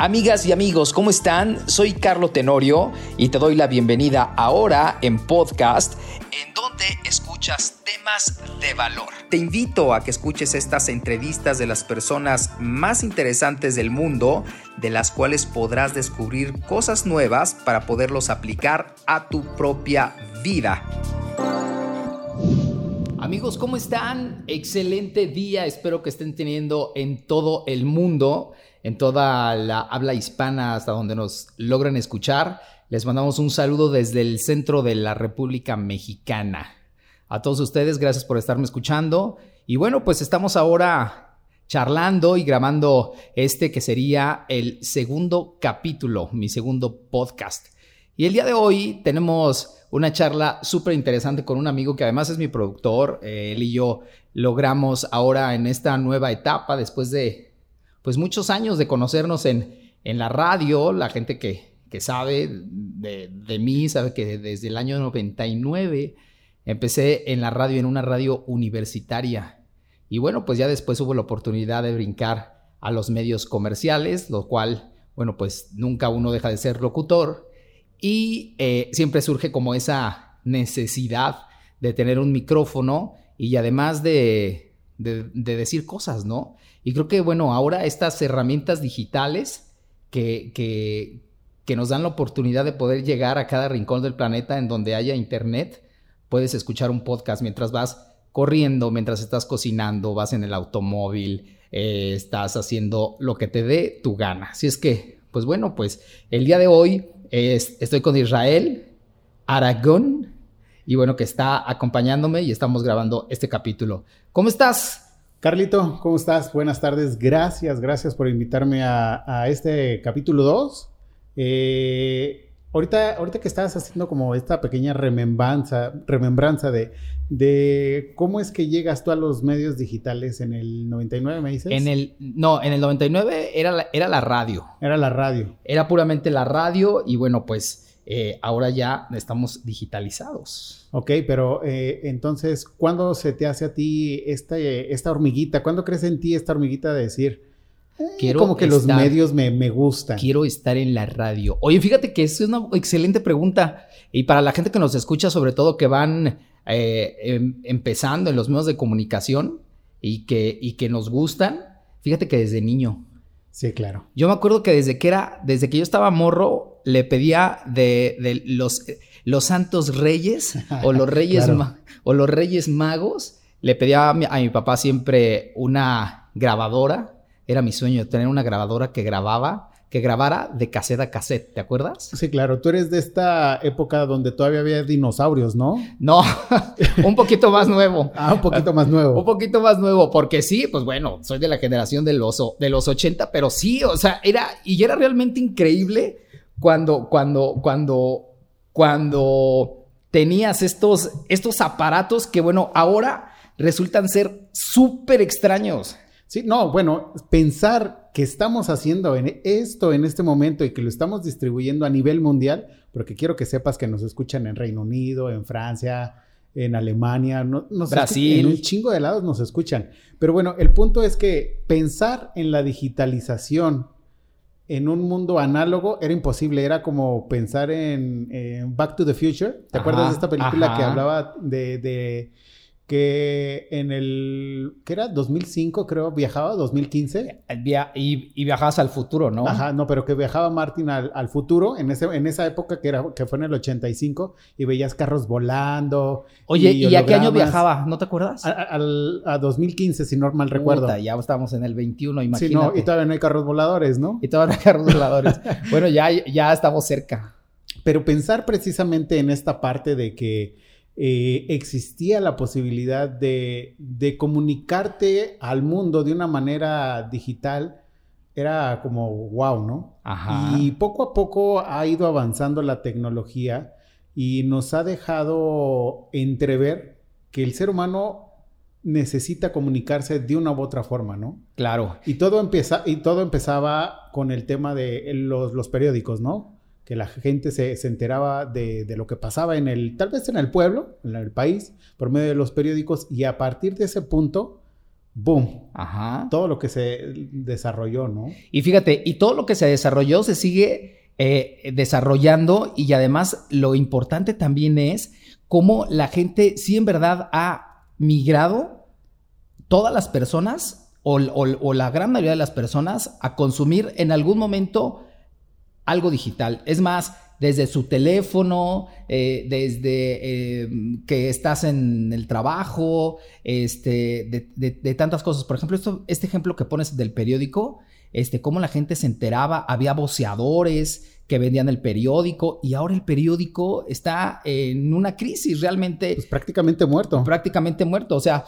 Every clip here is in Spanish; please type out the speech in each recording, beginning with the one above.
Amigas y amigos, ¿cómo están? Soy Carlo Tenorio y te doy la bienvenida ahora en podcast en donde escuchas temas de valor. Te invito a que escuches estas entrevistas de las personas más interesantes del mundo, de las cuales podrás descubrir cosas nuevas para poderlos aplicar a tu propia vida. Amigos, ¿cómo están? Excelente día, espero que estén teniendo en todo el mundo en toda la habla hispana hasta donde nos logran escuchar. Les mandamos un saludo desde el centro de la República Mexicana. A todos ustedes, gracias por estarme escuchando. Y bueno, pues estamos ahora charlando y grabando este que sería el segundo capítulo, mi segundo podcast. Y el día de hoy tenemos una charla súper interesante con un amigo que además es mi productor. Eh, él y yo logramos ahora en esta nueva etapa, después de pues muchos años de conocernos en, en la radio, la gente que, que sabe de, de, mí, sabe que desde el año 99 empecé en la radio, en una radio universitaria. Y bueno, pues ya después hubo la oportunidad de brincar a los medios comerciales, lo cual, bueno, pues nunca uno deja de ser locutor. Y eh, siempre surge como esa necesidad de tener un micrófono y además de, de, de decir cosas, ¿no? Y creo que, bueno, ahora estas herramientas digitales que, que, que nos dan la oportunidad de poder llegar a cada rincón del planeta en donde haya internet, puedes escuchar un podcast mientras vas corriendo, mientras estás cocinando, vas en el automóvil, eh, estás haciendo lo que te dé tu gana. Así es que, pues bueno, pues el día de hoy estoy con Israel Aragón y bueno, que está acompañándome y estamos grabando este capítulo. ¿Cómo estás? Carlito, ¿cómo estás? Buenas tardes. Gracias, gracias por invitarme a, este capítulo 2. Eh, ahorita, ahorita que estabas haciendo como esta pequeña remembranza, remembranza de, de cómo es que llegas tú a los medios digitales en el 99, me dices. En el, no, en el 99 era la, era la radio. Era la radio. Era puramente la radio y bueno, pues eh, ahora ya estamos digitalizados. Ok, pero eh, entonces, ¿cuándo se te hace a ti esta, esta hormiguita? ¿Cuándo crees en ti esta hormiguita de decir, eh, quiero como que los medios me, me, gustan? Quiero estar en la radio. Oye, fíjate que es una excelente pregunta. Y para la gente que nos escucha, sobre todo que van em, empezando en los medios de comunicación y que, y que nos gustan, fíjate que desde niño. Sí, claro. Yo me acuerdo que desde que era, desde que yo estaba morro, le pedía de, los, los santos reyes o los reyes, o los reyes magos, le pedía a mi, a mi, papá siempre una grabadora. Era mi sueño tener una grabadora que grababa, que grabara de cassette a cassette, ¿te acuerdas? Sí, claro. Tú eres de esta época donde todavía había dinosaurios, ¿no? No, un poquito más nuevo. ah, un poquito más nuevo. un poquito más nuevo, porque sí, pues bueno, soy de la generación de los, de los 80, pero sí, o sea, era, y era realmente increíble cuando, cuando, cuando, cuando tenías estos, estos aparatos que, bueno, ahora resultan ser súper extraños. Sí, no, bueno, pensar que estamos haciendo esto en este momento y que lo estamos distribuyendo a nivel mundial, porque quiero que sepas que nos escuchan en Reino Unido, en Francia, en Alemania, no, Brasil. En un chingo de lados nos escuchan. Pero bueno, el punto es que pensar en la digitalización en un mundo análogo era imposible, era como pensar en, Back to the Future. ¿Te acuerdas de esta película que hablaba de que en el, ¿qué era? 2005 creo, viajaba, 2015. y, y, viajabas al futuro, ¿no? Ajá, no, pero que viajaba Martin al, futuro, en, ese, en esa época que, era, que fue en el 85, y veías carros volando. Oye, ¿y, a qué año viajaba? ¿No te acuerdas? A, a, 2015, si no mal recuerdo. ya estábamos en el 21, imagínate. Sí, no, y todavía no hay carros voladores, ¿no? Y todavía no hay carros voladores. bueno, ya, ya estamos cerca. Pero pensar precisamente en esta parte de que eh, existía la posibilidad de, comunicarte al mundo de una manera digital, era como wow, ¿no? Y poco a poco ha ido avanzando la tecnología y nos ha dejado entrever que el ser humano necesita comunicarse de una u otra forma, ¿no? Claro. Y todo, empieza, y todo empezaba con el tema de los, los periódicos, ¿no? Que la gente se, enteraba de, lo que pasaba en el, tal vez en el pueblo, en el país, por medio de los periódicos, y a partir de ese punto boom. Ajá. Todo lo que se desarrolló, ¿no? Y fíjate, y todo lo que se desarrolló se sigue eh, desarrollando y además lo importante también es cómo la gente sí en verdad ha migrado todas las personas o, o la gran mayoría de las personas a consumir en algún momento algo digital. Es más, desde su teléfono, eh, desde eh, que estás en el trabajo, este, de, tantas cosas. Por ejemplo, esto, este ejemplo que pones del periódico, este, cómo la gente se enteraba, había voceadores que vendían el periódico y ahora el periódico está en una crisis realmente. Pues prácticamente muerto. Prácticamente muerto. O sea,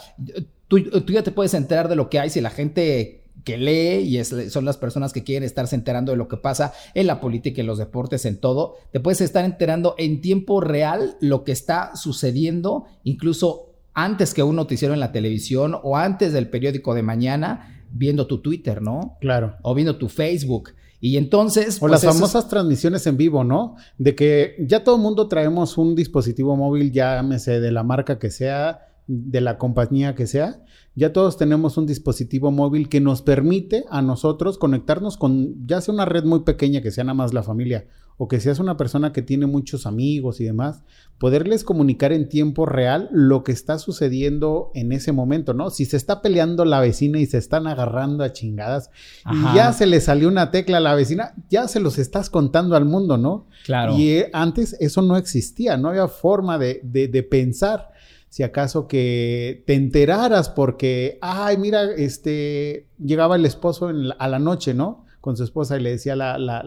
tú, tú ya te puedes enterar de lo que hay si la gente que lee y son las personas que quieren estarse enterando de lo que pasa en la política, en los deportes, en todo. Te puedes estar enterando en tiempo real lo que está sucediendo, incluso antes que un noticiero en la televisión o antes del periódico de mañana, viendo tu Twitter, ¿no? Claro. O viendo tu Facebook. Y entonces... O las pues, famosas transmisiones en vivo, ¿no? De que ya todo el mundo traemos un dispositivo móvil, llámese de la marca que sea, de la compañía que sea, ya todos tenemos un dispositivo móvil que nos permite a nosotros conectarnos con ya sea una red muy pequeña que sea nada más la familia o que seas una persona que tiene muchos amigos y demás, poderles comunicar en tiempo real lo que está sucediendo en ese momento, ¿no? Si se está peleando la vecina y se están agarrando a chingadas y ya se le salió una tecla a la vecina, ya se los estás contando al mundo, ¿no? Claro. Y eh, antes eso no existía, no había forma de, de, de pensar si acaso que te enteraras porque, ay, mira, este, llegaba el esposo a la noche, ¿no? Con su esposa y le decía la, la,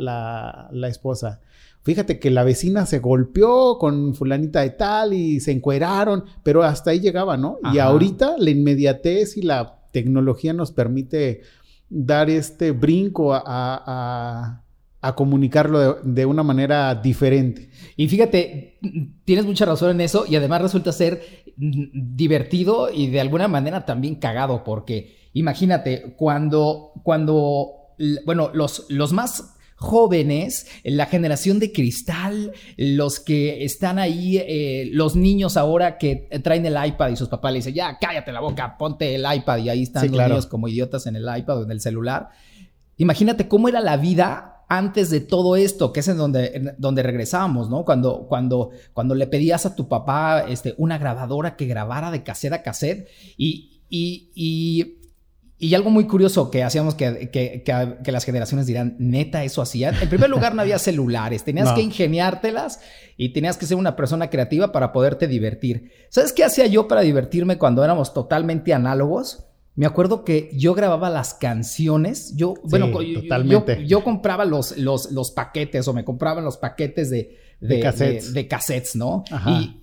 la, esposa, fíjate que la vecina se golpeó con fulanita de tal y se encueraron, pero hasta ahí llegaba, ¿no? Y ahorita la inmediatez y la tecnología nos permite dar este brinco a a comunicarlo de, una manera diferente. Y fíjate, tienes mucha razón en eso y además resulta ser divertido y de alguna manera también cagado porque imagínate cuando, cuando, bueno, los, los más jóvenes, la generación de cristal, los que están ahí, eh, los niños ahora que traen el iPad y sus papás le dicen, ya cállate la boca, ponte el iPad y ahí están los niños como idiotas en el iPad o en el celular. Imagínate cómo era la vida antes de todo esto, que es en donde, donde regresamos, ¿no? Cuando, cuando, cuando le pedías a tu papá este, una grabadora que grabara de cassette a cassette y, y, y, y algo muy curioso que hacíamos que, que, que, las generaciones dirán, neta, eso hacían. En primer lugar, no había celulares, tenías que ingeniártelas y tenías que ser una persona creativa para poderte divertir. ¿Sabes qué hacía yo para divertirme cuando éramos totalmente análogos? Me acuerdo que yo grababa las canciones. Yo, bueno, yo, compraba los, los, los, paquetes o me compraban los paquetes de, de, cassettes. ¿no?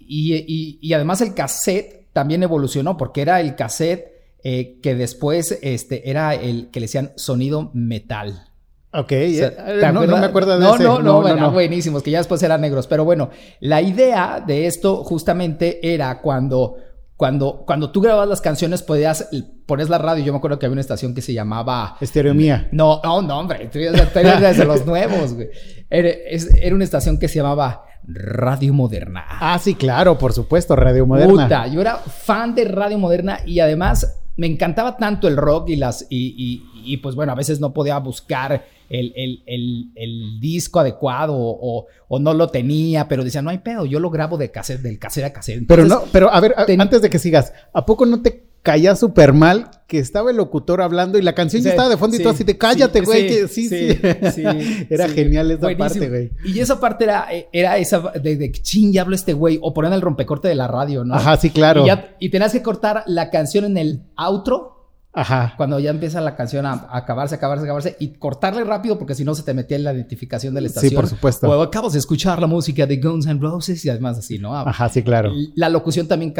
Y, y, además el cassette también evolucionó porque era el cassette eh, que después este, era el que le decían sonido metal. Ok, eh, no, me acuerdo de no, No, no, no, no, buenísimos, que ya después eran negros. Pero bueno, la idea de esto justamente era cuando cuando, cuando tú grababas las canciones podías pones la radio. Yo me acuerdo que había una estación que se llamaba Estereomía. No, no, no, hombre, tú eres desde los nuevos, güey. Era, era, una estación que se llamaba Radio Moderna. Ah, sí, claro, por supuesto, Radio Moderna. Puta, yo era fan de Radio Moderna y además me encantaba tanto el rock y las y, y pues bueno, a veces no podía buscar el, disco adecuado o, no lo tenía, pero decía, no hay pedo, yo lo grabo de cassette, del cassette a cassette. pero no, pero a ver, antes de que sigas, ¿a poco no te caía súper mal que estaba el locutor hablando y la canción ya estaba de fondo y todo así de cállate, güey. Sí, sí, sí, Era genial esa parte, güey. Y esa parte era, era esa de, de ching, ya hablo este güey. O poner el rompecorte de la radio, ¿no? Ajá, sí, claro. Y, y tenías que cortar la canción en el outro Ajá. Cuando ya empieza la canción a, acabarse, acabarse, acabarse y cortarle rápido porque si no se te metía en la identificación de la estación. Sí, por supuesto. O acabas de escuchar la música de Guns N' Roses y además así, ¿no? Ajá, sí, claro. La locución también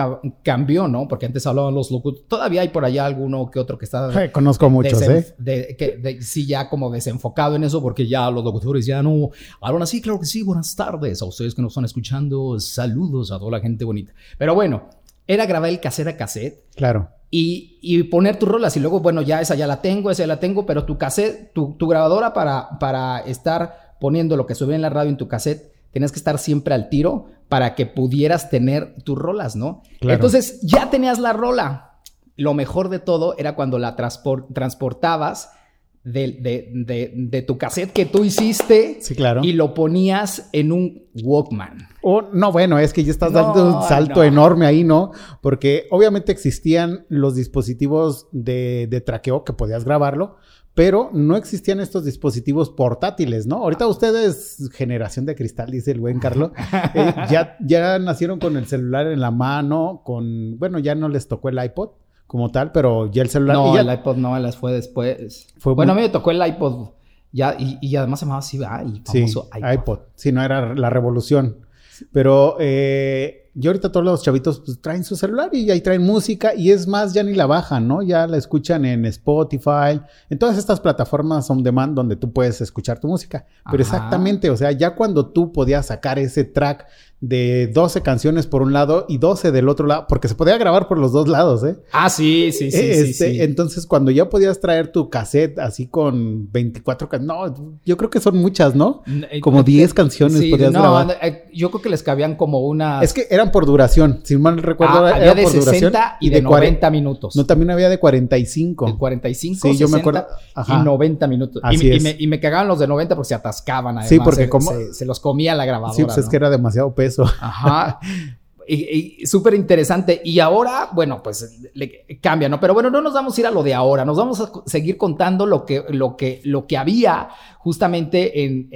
cambió, ¿no? Porque antes hablaban los locutores. Todavía hay por allá alguno que otro que está. Eh, conozco muchos, ¿eh? De, que, sí, ya como desenfocado en eso porque ya los locutores ya no. Ahora sí, claro que sí. Buenas tardes a ustedes que nos están escuchando. Saludos a toda la gente bonita. Pero bueno, era grabar el cassette a cassette. Claro y, poner tus rolas. Y luego, bueno, ya esa ya la tengo, esa ya la tengo, pero tu cassette, tu, grabadora para, para estar poniendo lo que subía en la radio en tu cassette, tenías que estar siempre al tiro para que pudieras tener tus rolas, ¿no? Entonces, ya tenías la rola. lo mejor de todo era cuando la transportabas de, de, de, tu cassette que tú hiciste. Sí, claro. Y lo ponías en un Walkman. Oh, no, bueno, es que ya estás dando un salto enorme ahí, ¿no? Porque obviamente existían los dispositivos de, de traqueo que podías grabarlo, pero no existían estos dispositivos portátiles, ¿no? Ahorita ustedes, generación de cristal, dice el buen Carlos, eh, ya, ya nacieron con el celular en la mano, con, bueno, ya no les tocó el iPod como tal, pero ya el celular... No, el iPod no, las fue después. bueno, a mí me tocó el iPod ya, y, además se llamaba así, el famoso sí, iPod. iPod. Sí, no era la revolución. Pero eh, y ahorita todos los chavitos pues, traen su celular y ahí traen música y es más, ya ni la bajan, ¿no? Ya la escuchan en Spotify, en todas estas plataformas on demand donde tú puedes escuchar tu música. Pero exactamente, o sea, ya cuando tú podías sacar ese track de 12 canciones por un lado y 12 del otro lado, porque se podía grabar por los dos lados, ¿eh? Ah, sí, sí, sí. Este, sí, Entonces, cuando ya podías traer tu cassette así con 24 canciones, no, yo creo que son muchas, ¿no? Eh, como 10 canciones podías grabar. Eh, yo creo que les cabían como una... Es que eran por duración, si mal recuerdo. Ah, había de 60 y de, 90 minutos. No, también había de 45. De 45, sí, yo me acuerdo. y 90 minutos. y, me, y, me, cagaban los de 90 porque se atascaban. Además. Sí, porque como... Se, los comía la grabadora. Sí, pues es que era demasiado peso. Ajá. Y, súper interesante. Y ahora, bueno, pues le cambia, ¿no? Pero bueno, no nos vamos a ir a lo de ahora, nos vamos a seguir contando lo que, lo que, lo que había justamente en,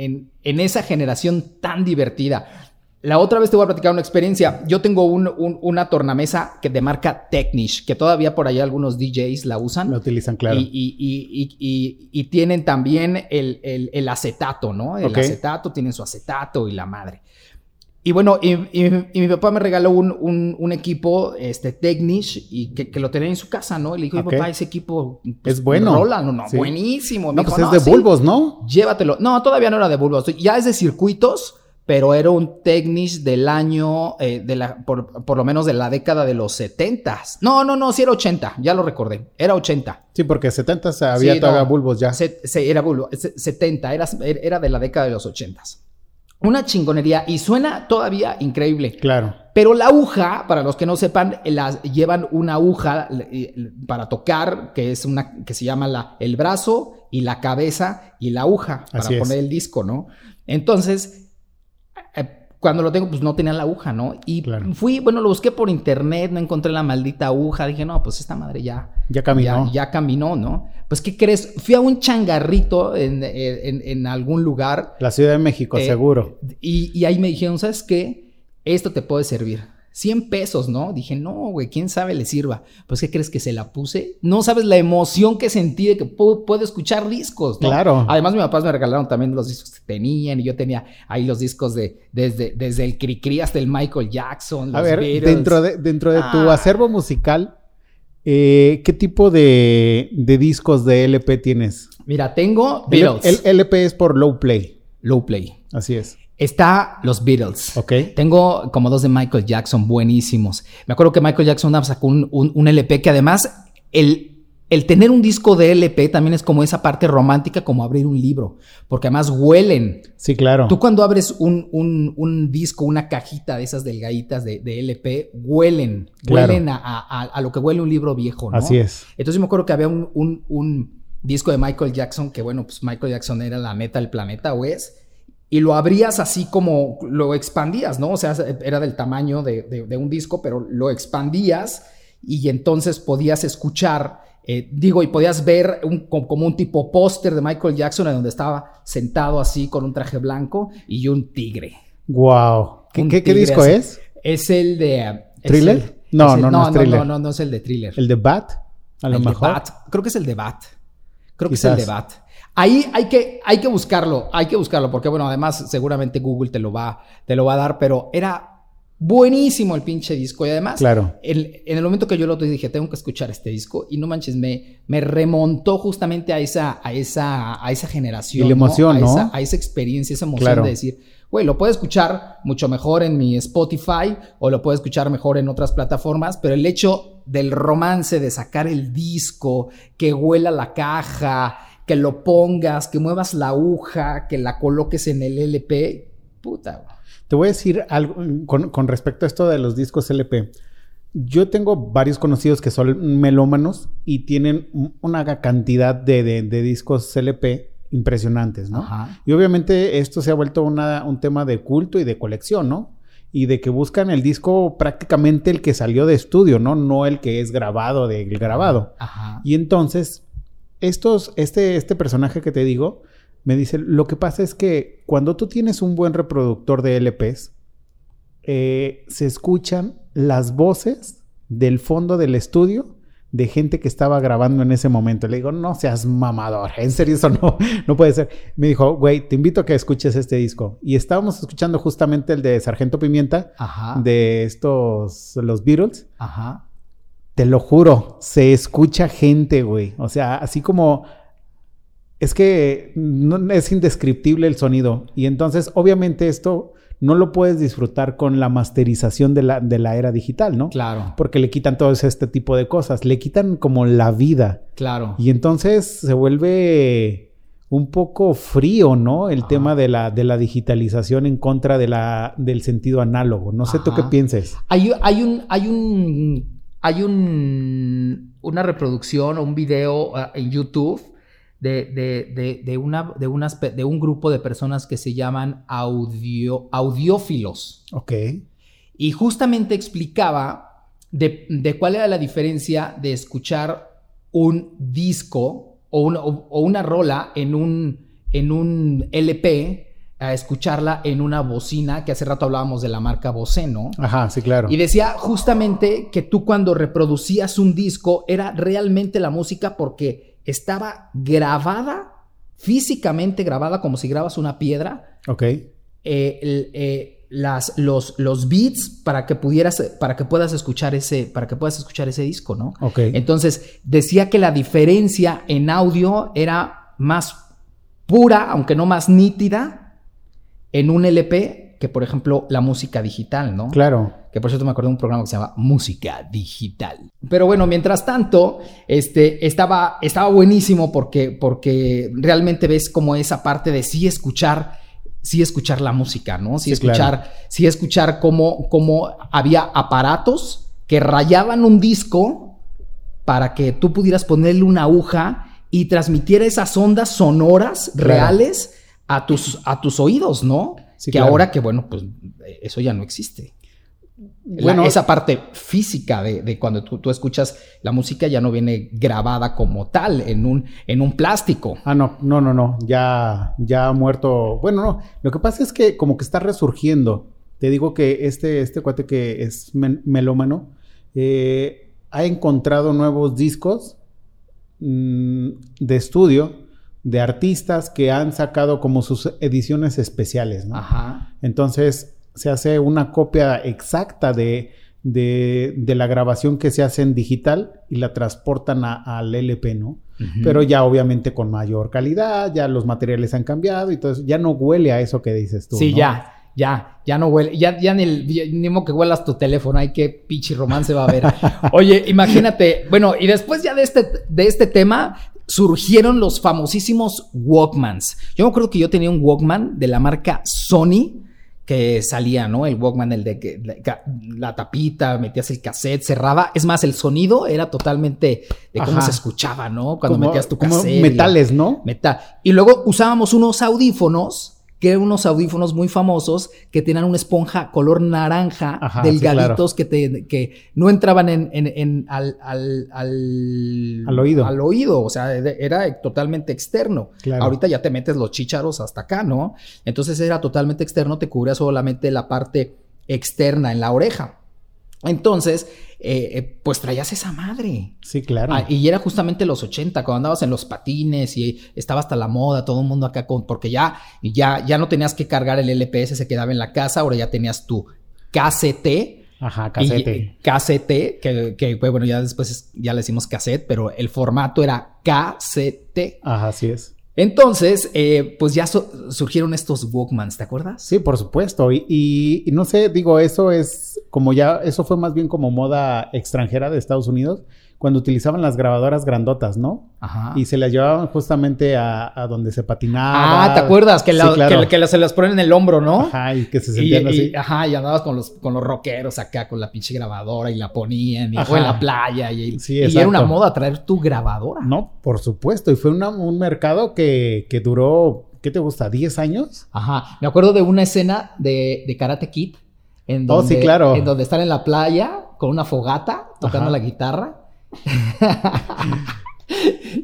en, esa generación tan divertida. La otra vez te voy a platicar una experiencia. Yo tengo una tornamesa que de marca Technish, que todavía por ahí algunos DJs la usan. La utilizan, claro. Y, tienen también el, acetato, ¿no? El acetato, tienen su acetato y la madre. Y bueno, y, mi papá me regaló un, equipo, este, Technish, y que, lo tenía en su casa, ¿no? Y le dijo, papá, ese equipo... Pues, es bueno. Rola, no, no, buenísimo. No, pues es de bulbos, ¿no? Llévatelo. No, todavía no era de bulbos. Ya es de circuitos, pero era un Technish del año, eh, de la, por, lo menos de la década de los 70. No, no, no, sí era 80, ya lo recordé. Era 80. Sí, porque 70 había todavía bulbos ya. Sí, era bulbo. 70, era, era de la década de los 80. Una chingonería y suena todavía increíble. Claro. Pero la aguja, para los que no sepan, las llevan una aguja para tocar, que es una que se llama la, el brazo y la cabeza y la aguja para poner el disco, ¿no? Entonces, cuando lo tengo, pues no tenía la aguja, ¿no? Y fui, bueno, lo busqué por internet, no encontré la maldita aguja. Dije, no, pues esta madre ya. Ya caminó. Ya, caminó, ¿no? Pues, ¿qué crees? Fui a un changarrito en, en, algún lugar. La Ciudad de México, eh, seguro. Y, y ahí me dijeron, ¿sabes qué? Esto te puede servir. 100 pesos, ¿no? Dije, no, güey, quién sabe le sirva. Pues, ¿qué crees que se la puse? No sabes la emoción que sentí de que puedo, escuchar discos, ¿no? Claro. Además, mis papás me regalaron también los discos que tenían y yo tenía ahí los discos de desde, desde el Cricri hasta el Michael Jackson. A ver, dentro de, dentro de tu ah. acervo musical, eh, ¿qué tipo de, discos de LP tienes? Mira, tengo Beatles. El, el LP es por Low Play. Low Play. Así es. Está los Beatles. Ok. Tengo como dos de Michael Jackson buenísimos. Me acuerdo que Michael Jackson sacó un, un, LP que además el, el tener un disco de LP también es como esa parte romántica, como abrir un libro, porque además huelen. Sí, claro. Tú cuando abres un, un, un disco, una cajita de esas delgaditas de, de LP, huelen, huelen a, a, a, lo que huele un libro viejo, ¿no? Así es. Entonces me acuerdo que había un, un, disco de Michael Jackson, que bueno, pues Michael Jackson era la neta del planeta, o es y lo abrías así como lo expandías, ¿no? O sea, era del tamaño de, un disco, pero lo expandías y entonces podías escuchar, eh, digo, y podías ver un, como un tipo póster de Michael Jackson en donde estaba sentado así con un traje blanco y un tigre. ¡Wow! ¿Qué, disco es? Es el de... ¿Thriller? no, no, no, no, no, no, no, es el de Thriller. ¿El de Bat? A lo mejor. Bat. Creo que es el de Bat. Creo que es el de Bat. Ahí hay que, hay que buscarlo, hay que buscarlo, porque bueno, además seguramente Google te lo va, te lo va a dar, pero era buenísimo el pinche disco. Y además, claro. en el momento que yo lo dije, tengo que escuchar este disco, y no manches, me, me remontó justamente a esa, a esa, a esa generación. Y la emoción, ¿no? A, Esa, a esa experiencia, esa emoción de decir, güey, lo puedo escuchar mucho mejor en mi Spotify o lo puedo escuchar mejor en otras plataformas, pero el hecho del romance de sacar el disco, que huela la caja, que lo pongas, que muevas la aguja, que la coloques en el LP, puta. Te voy a decir algo con, respecto a esto de los discos LP. yo tengo varios conocidos que son melómanos y tienen una cantidad de, discos CLP impresionantes, ¿no? Y obviamente esto se ha vuelto un tema de culto y de colección, ¿no? Y de que buscan el disco prácticamente el que salió de estudio, ¿no? No el que es grabado del grabado. Ajá. Y entonces, estos, este, este personaje que te digo, me dice, lo que pasa es que cuando tú tienes un buen reproductor de LPs, eh, se escuchan las voces del fondo del estudio de gente que estaba grabando en ese momento. Le digo, no seas mamador, en serio eso no, no puede ser. Me dijo, güey, te invito a que escuches este disco. Y estábamos escuchando justamente el de Sargento Pimienta, de estos, los Beatles. Ajá. Te lo juro, se escucha gente, güey. O sea, así como... Es que no, es indescriptible el sonido. Y entonces, obviamente esto no lo puedes disfrutar con la masterización de la, de la era digital, ¿no? Claro. Porque le quitan todo este tipo de cosas, le quitan como la vida. Claro. Y entonces se vuelve un poco frío, ¿no? El tema de la, de la digitalización en contra de la, del sentido análogo. No sé tú qué pienses. Hay, hay un, hay un, hay un, una reproducción o un video ah, en YouTube de, de, una, de, unas, de un grupo de personas que se llaman audio, audiófilos. Ok. Y justamente explicaba de, cuál era la diferencia de escuchar un disco o, o, una rola en un, en un LP a escucharla en una bocina, que hace rato hablábamos de la marca Bose, ¿no? Ajá, sí, claro. Y decía justamente que tú cuando reproducías un disco era realmente la música porque estaba grabada, físicamente grabada, como si grabas una piedra. Ok. Eh, eh, las, los, los beats para que pudieras, para que puedas escuchar ese, para que puedas escuchar ese disco, ¿no? Ok. Entonces, decía que la diferencia en audio era más pura, aunque no más nítida, en un LP que, por ejemplo, la música digital, ¿no? Claro que por cierto me acuerdo de un programa que se llama Música Digital. Pero bueno, mientras tanto, este, estaba, estaba buenísimo porque, porque realmente ves como esa parte de sí escuchar sí escuchar la música, ¿no? Sí, escuchar, sí escuchar cómo, cómo había aparatos que rayaban un disco para que tú pudieras ponerle una aguja y transmitiera esas ondas sonoras reales a tus, a tus oídos, ¿no? que ahora que, bueno, pues eso ya no existe bueno, esa parte física de, cuando tú, escuchas la música ya no viene grabada como tal en un, en un plástico. Ah, no, no, no, no, ya, ya ha muerto. Bueno, no, lo que pasa es que como que está resurgiendo. Te digo que este, este cuate que es melómano eh, ha encontrado nuevos discos mm, de estudio de artistas que han sacado como sus ediciones especiales, ¿no? Ajá. Entonces, se hace una copia exacta de, de, la grabación que se hace en digital y la transportan al LP, ¿no? Pero ya obviamente con mayor calidad, ya los materiales han cambiado y todo eso, ya no huele a eso que dices tú. Sí, ya, ya, ya no huele, ya, ya ni, el, ni modo que huelas tu teléfono, ay, qué pinche romance va a haber. Oye, imagínate, bueno, y después ya de este, de este tema, surgieron los famosísimos Walkmans. Yo me acuerdo que yo tenía un Walkman de la marca Sony que salía, ¿no? El Walkman, el de que la, tapita, metías el cassette, cerraba. Es más, el sonido era totalmente de cómo se escuchaba, ¿no? Cuando metías tu cassette. metales, ¿no? Metal. Y luego usábamos unos audífonos que eran unos audífonos muy famosos que tenían una esponja color naranja delgaditos que, te, que no entraban en, en, al, al, al, oído. Al oído, o sea, era totalmente externo. Ahorita ya te metes los chícharos hasta acá, ¿no? Entonces era totalmente externo, te cubría solamente la parte externa en la oreja. Entonces, eh, eh, pues traías esa madre. Sí, claro. Ah, y era justamente los 80, cuando andabas en los patines y estaba hasta la moda, todo el mundo acá con, porque ya, ya, ya no tenías que cargar el LPS, se quedaba en la casa, ahora ya tenías tu KCT. Ajá, cassette. KCT, que, que, bueno, ya después ya le decimos cassette, pero el formato era KCT. Ajá, así es. Entonces, eh, pues ya surgieron estos Walkmans, ¿te acuerdas? Sí, por supuesto. Y, no sé, digo, eso es como ya, eso fue más bien como moda extranjera de Estados Unidos. Cuando utilizaban las grabadoras grandotas, ¿no? Ajá. Y se las llevaban justamente a, a donde se patinaba. Ah, ¿te acuerdas? Que, la- Sí, claro. que- que se las ponen en el hombro, ¿no? Ajá, y que se sentían y- así. ajá, y andabas con los, con los rockeros acá, con la pinche grabadora y la ponían, y, Ajá. o en la playa, y, Sí, y era una moda traer tu grabadora. No, por supuesto. Y fue una- un mercado que, que duró, ¿qué te gusta? ¿10 años? Ajá, me acuerdo de una escena de, de Karate Kid, en Oh, donde, sí, claro. en donde están en la playa con una fogata, tocando Ajá. la guitarra.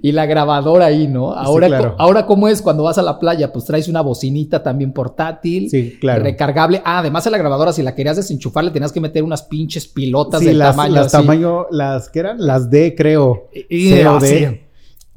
Y la grabadora ahí, ¿no? Ahora, claro. co- ahora, ¿cómo es cuando vas a la playa? Pues traes una bocinita también portátil. Sí, claro. Recargable. Ah, además en la grabadora, si la querías desenchufar, le tenías que meter unas pinches pilotas Sí, del las, tamaño. las así. tamaño, las que eran, las D, creo. Y, C y o así. D.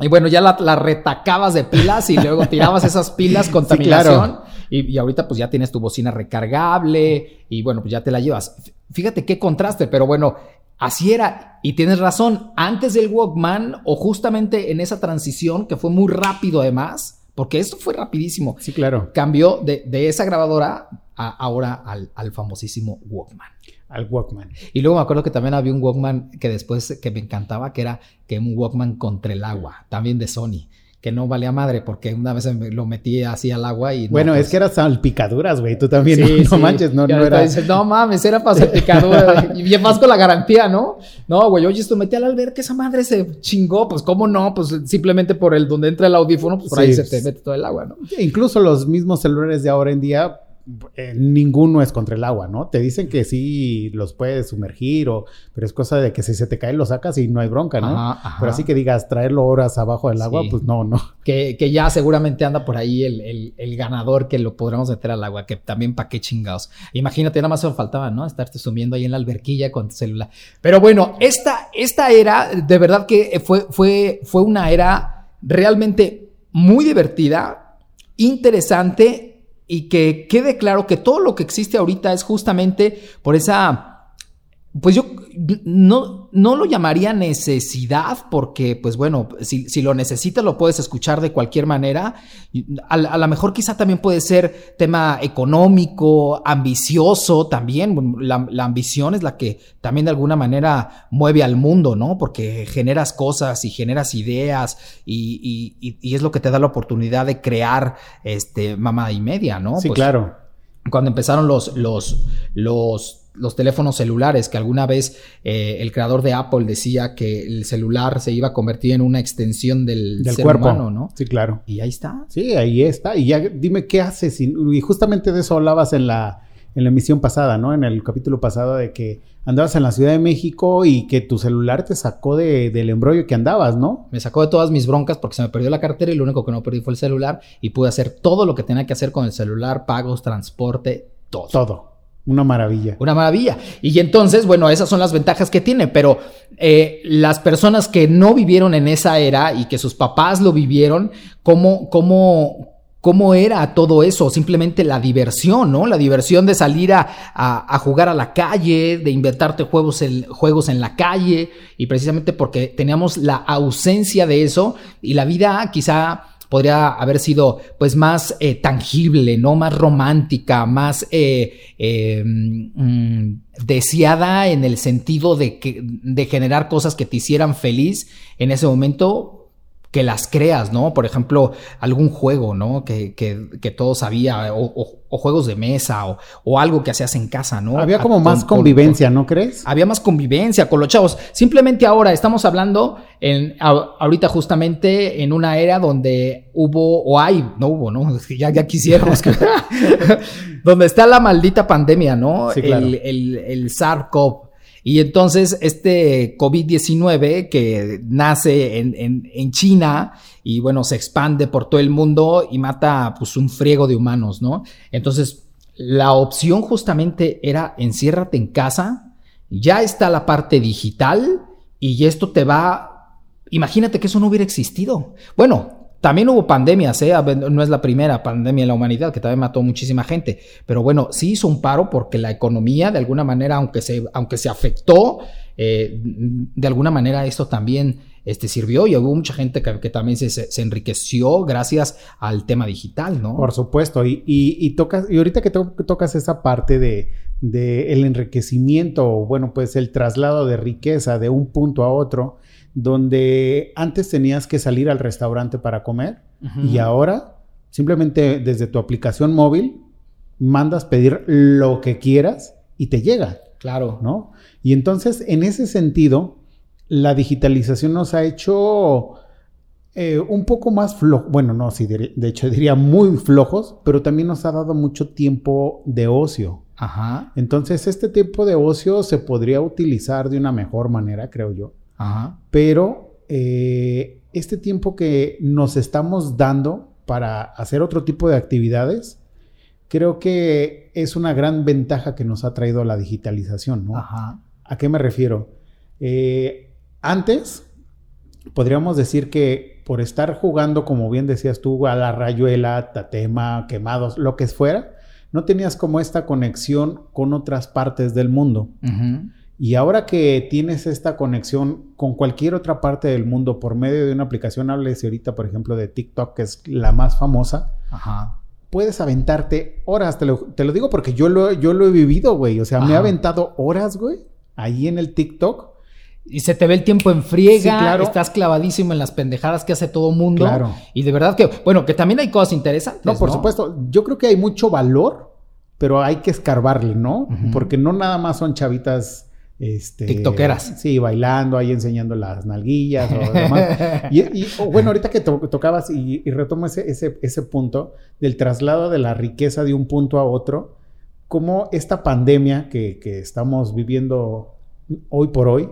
Y bueno, ya la, la retacabas de pilas y luego tirabas esas pilas, contaminación. y, y ahorita pues ya tienes tu bocina recargable y bueno, pues ya te la llevas. Fíjate qué contraste, pero bueno, así era. Y tienes razón, antes del Walkman o justamente en esa transición que fue muy rápido además, porque esto fue rapidísimo, Sí, claro. cambió de, de esa grabadora a ahora al, al famosísimo Walkman. Al Walkman. Y luego me acuerdo que también había un Walkman que después que me encantaba, que era que un Walkman contra el agua, también de Sony, que no valía madre porque una vez lo metí así al agua y... no, Bueno, pues, es que eran salpicaduras, güey. Tú también, sí, no, no sí. manches, no, no era. dices, no mames, era para salpicadura. y más con la garantía, ¿no? No, güey, oye, esto metí al alberca, esa madre se chingó. Pues, ¿cómo no? Pues simplemente por el donde entra el audífono, pues por ahí se te pues. mete todo el agua, ¿no? Incluso los mismos celulares de ahora en día, eh, ninguno es contra el agua, ¿no? Te dicen que sí los puedes sumergir, o, pero es cosa de que si se te cae lo sacas y no hay bronca, ¿no? Ajá, ajá. Pero así que digas traerlo horas abajo del agua, Sí. pues no, no. Que, que ya seguramente anda por ahí el, el- el ganador que lo podremos meter al agua, que también pa' qué chingados. Imagínate, nada más me faltaba, ¿no? Estarte sumiendo ahí en la alberquilla con tu celular. Pero bueno, esta, esta era, de verdad que fue, fue, fue una era realmente muy divertida, interesante y que quede claro que todo lo que existe ahorita es justamente por esa pues yo no, no lo llamaría necesidad porque, pues bueno, si, si lo necesitas lo puedes escuchar de cualquier manera. A, a lo mejor quizá también puede ser tema económico, ambicioso también. La, la ambición es la que también de alguna manera mueve al mundo, ¿no? Porque generas cosas y generas ideas y, y- y- es lo que te da la oportunidad de crear este, mamada y media, ¿no? sí, Pues, claro. cuando empezaron los, los, los, los teléfonos celulares, que alguna vez eh, el creador de Apple decía que el celular se iba a convertir en una extensión del, Del ser cuerpo. humano, ¿no? Sí, claro. Y ahí está. Sí, ahí está. Y ya dime qué haces. Y y justamente de eso hablabas en la, en la emisión pasada, ¿no? En el capítulo pasado de que andabas en la Ciudad de México y que tu celular te sacó de- del embrollo que andabas, ¿no? Me sacó de todas mis broncas porque se me perdió la cartera y lo único que no perdí fue el celular y pude hacer todo lo que tenía que hacer con el celular, pagos, transporte, todo. Todo. Una maravilla. Una maravilla. Y entonces, bueno, esas son las ventajas que tiene, pero eh, las personas que no vivieron en esa era y que sus papás lo vivieron, ¿cómo, cómo, cómo era todo eso? Simplemente la diversión, ¿no? La diversión de salir a, a- a jugar a la calle, de inventarte juegos en, juegos en la calle, y precisamente porque teníamos la ausencia de eso y la vida quizá podría haber sido pues más eh, tangible, ¿no? Más romántica, más eh, eh, mm, deseada en el sentido de, que, de generar cosas que te hicieran feliz en ese momento que las creas, ¿no? Por ejemplo, algún juego, ¿no? Que, que, que todos sabía, o, o- o juegos de mesa, o, o algo que hacías en casa, ¿no? Había como más con- con- convivencia, ¿no crees? había más convivencia con los chavos. Simplemente ahora estamos hablando en ahorita justamente en una era donde hubo o hay, no hubo, ¿no? Ya, ya quisiéramos que- donde está la maldita pandemia, ¿no? Sí, claro. El, el, el SARS-CoV. Y entonces este COVID-19 que nace en, en- China y bueno, se expande por todo el mundo y mata pues un friego de humanos, ¿no? Entonces la opción justamente era enciérrate en casa, ya está la parte digital y esto te va, imagínate que eso no hubiera existido. Bueno, también hubo pandemias, ¿eh? No es la primera pandemia en la humanidad que también mató muchísima gente, pero bueno, sí hizo un paro porque la economía de alguna manera, aunque se, aunque se afectó, eh, de alguna manera esto también este, sirvió y hubo mucha gente que, que también se, se- enriqueció gracias al tema digital, ¿no? Por supuesto. Y, y, tocas, y ahorita que, to- que tocas esa parte de, de el enriquecimiento, bueno, pues el traslado de riqueza de un punto a otro, donde antes tenías que salir al restaurante para comer y ahora simplemente desde tu aplicación móvil mandas pedir lo que quieras y te llega. Claro. ¿No? Y entonces, en ese sentido, la digitalización nos ha hecho eh, un poco más flojos, bueno, no, sí, de, hecho diría muy flojos, pero también nos ha dado mucho tiempo de ocio. Ajá. Entonces, este tiempo de ocio se podría utilizar de una mejor manera, creo yo. Ajá. Pero eh, este tiempo que nos estamos dando para hacer otro tipo de actividades, creo que es una gran ventaja que nos ha traído la digitalización, ¿no? Ajá. ¿A qué me refiero? Eh, antes, podríamos decir que por estar jugando, como bien decías tú, a la rayuela, tatema, quemados, lo que fuera, no tenías como esta conexión con otras partes del mundo. Y ahora que tienes esta conexión con cualquier otra parte del mundo por medio de una aplicación, háblese ahorita, por ejemplo, de TikTok, que es la más famosa, Ajá puedes aventarte horas. Te lo, digo porque yo lo, yo lo he vivido, güey. O sea, me he aventado horas, güey, ahí en el TikTok. Y se te ve el tiempo en friega, claro. estás clavadísimo en las pendejadas que hace todo mundo. Claro. Y de verdad que, bueno, que también hay cosas interesantes. No, por supuesto. Yo creo que hay mucho valor, pero hay que escarbarle, ¿no? Porque no nada más son chavitas este, TikTokeras. Sí, bailando, ahí enseñando las nalguillas o demás. y, bueno, ahorita que tocabas y, retomo ese, ese, punto del traslado de la riqueza de un punto a otro, como esta pandemia que, estamos viviendo hoy por hoy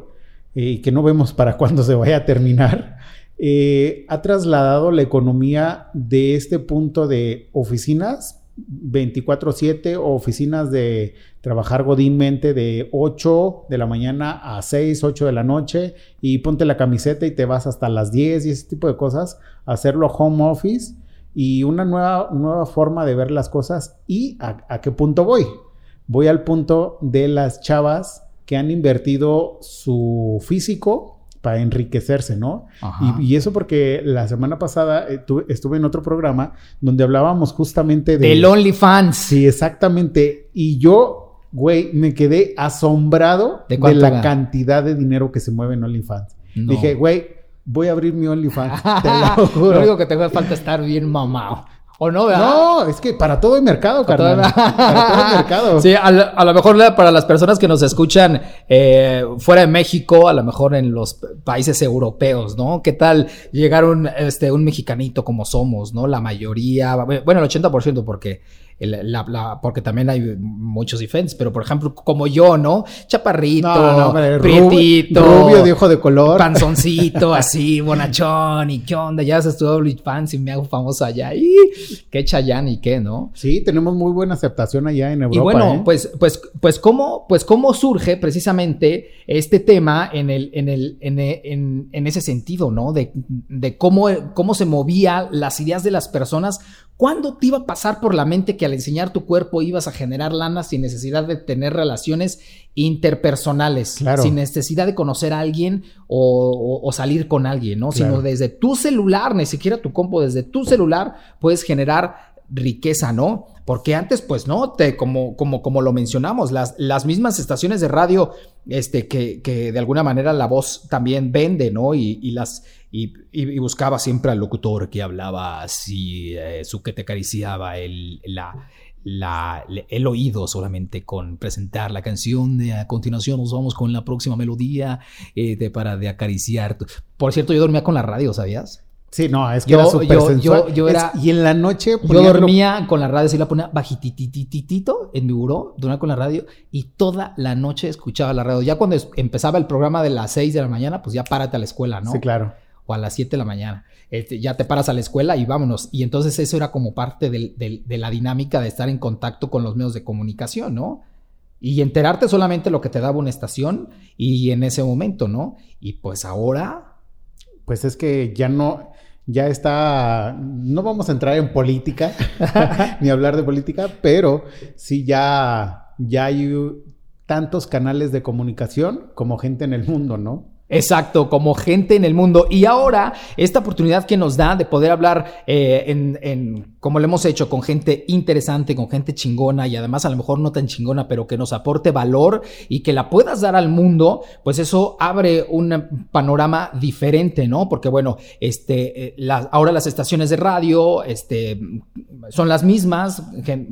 eh, y que no vemos para cuándo se vaya a terminar, eh, ha trasladado la economía de este punto de oficinas 24/7 o oficinas de trabajar godínmente de 8 de la mañana a 6, 8 de la noche y ponte la camiseta y te vas hasta las 10 y ese tipo de cosas, hacerlo home office y una nueva, nueva forma de ver las cosas y a qué punto voy. Voy al punto de las chavas que han invertido su físico para enriquecerse, ¿no? Y, eso porque la semana pasada eh, estuve en otro programa donde hablábamos justamente de... Del OnlyFans. Sí, exactamente. Y yo, güey, me quedé asombrado de, la cantidad de dinero que se mueve en OnlyFans. Dije, güey, voy a abrir mi OnlyFans. te lo juro. lo único que tengo falta estar bien mamado. ¿O no, No, es que para todo el mercado, carnal. Para todo el mercado. Sí, a, lo mejor para las personas que nos escuchan eh, fuera de México, a lo mejor en los países europeos, ¿no? ¿Qué tal llegar un, este, un mexicanito como somos, ¿no? La mayoría, bueno, el 80% porque la, porque también hay muchos defense, pero por ejemplo, como yo, ¿no? Chaparrito, prietito, rubio de ojo de color, panzoncito, así, bonachón, y qué onda, ya se estuvo Fans y me hago famoso allá, y qué chayán y qué, ¿no? Sí, tenemos muy buena aceptación allá en Europa. Y bueno, ¿eh? pues, pues, pues, ¿cómo, pues, ¿cómo surge precisamente este tema en, el, en, el, en, en, ese sentido, ¿no? De, de cómo, cómo se movía las ideas de las personas ¿Cuándo te iba a pasar por la mente que al enseñar tu cuerpo ibas a generar lana sin necesidad de tener relaciones interpersonales? Sin necesidad de conocer a alguien o, salir con alguien, ¿no? Sino desde tu celular, ni siquiera tu compo, desde tu celular puedes generar riqueza, ¿no? Porque antes, pues no, te, como, como, como lo mencionamos, las, las mismas estaciones de radio, este, que, que de alguna manera la voz también vende, ¿no? y las, y, buscaba siempre al locutor que hablaba así, eh, su que te acariciaba el, la, el oído solamente con presentar la canción. De, a continuación nos vamos con la próxima melodía eh, de, para de acariciar. Por cierto, yo dormía con la radio, ¿sabías? Sí, no, es que yo, era súper. Yo, era, y en la noche... Yo dormía con la radio, así la ponía bajitititito en mi buró, dormía con la radio y toda la noche escuchaba la radio. Ya cuando empezaba el programa de las 6 de la mañana, pues ya párate a la escuela, ¿no? Sí, claro o a las 7 de la mañana. Este, ya te paras a la escuela y vámonos. Y entonces eso era como parte de la dinámica de estar en contacto con los medios de comunicación, ¿no? Y enterarte solamente lo que te daba una estación y en ese momento, ¿no? Y pues ahora... Pues es que ya no, ya está, no vamos a entrar en política, ni hablar de política, pero sí ya, ya hay tantos canales de comunicación como gente en el mundo, ¿no? Exacto, como gente en el mundo. Y ahora, esta oportunidad que nos da de poder hablar eh, en, como lo hemos hecho, con gente interesante, con gente chingona y además a lo mejor no tan chingona, pero que nos aporte valor y que la puedas dar al mundo, pues eso abre un panorama diferente, ¿no? Porque bueno, este, eh, ahora las estaciones de radio este, son las mismas,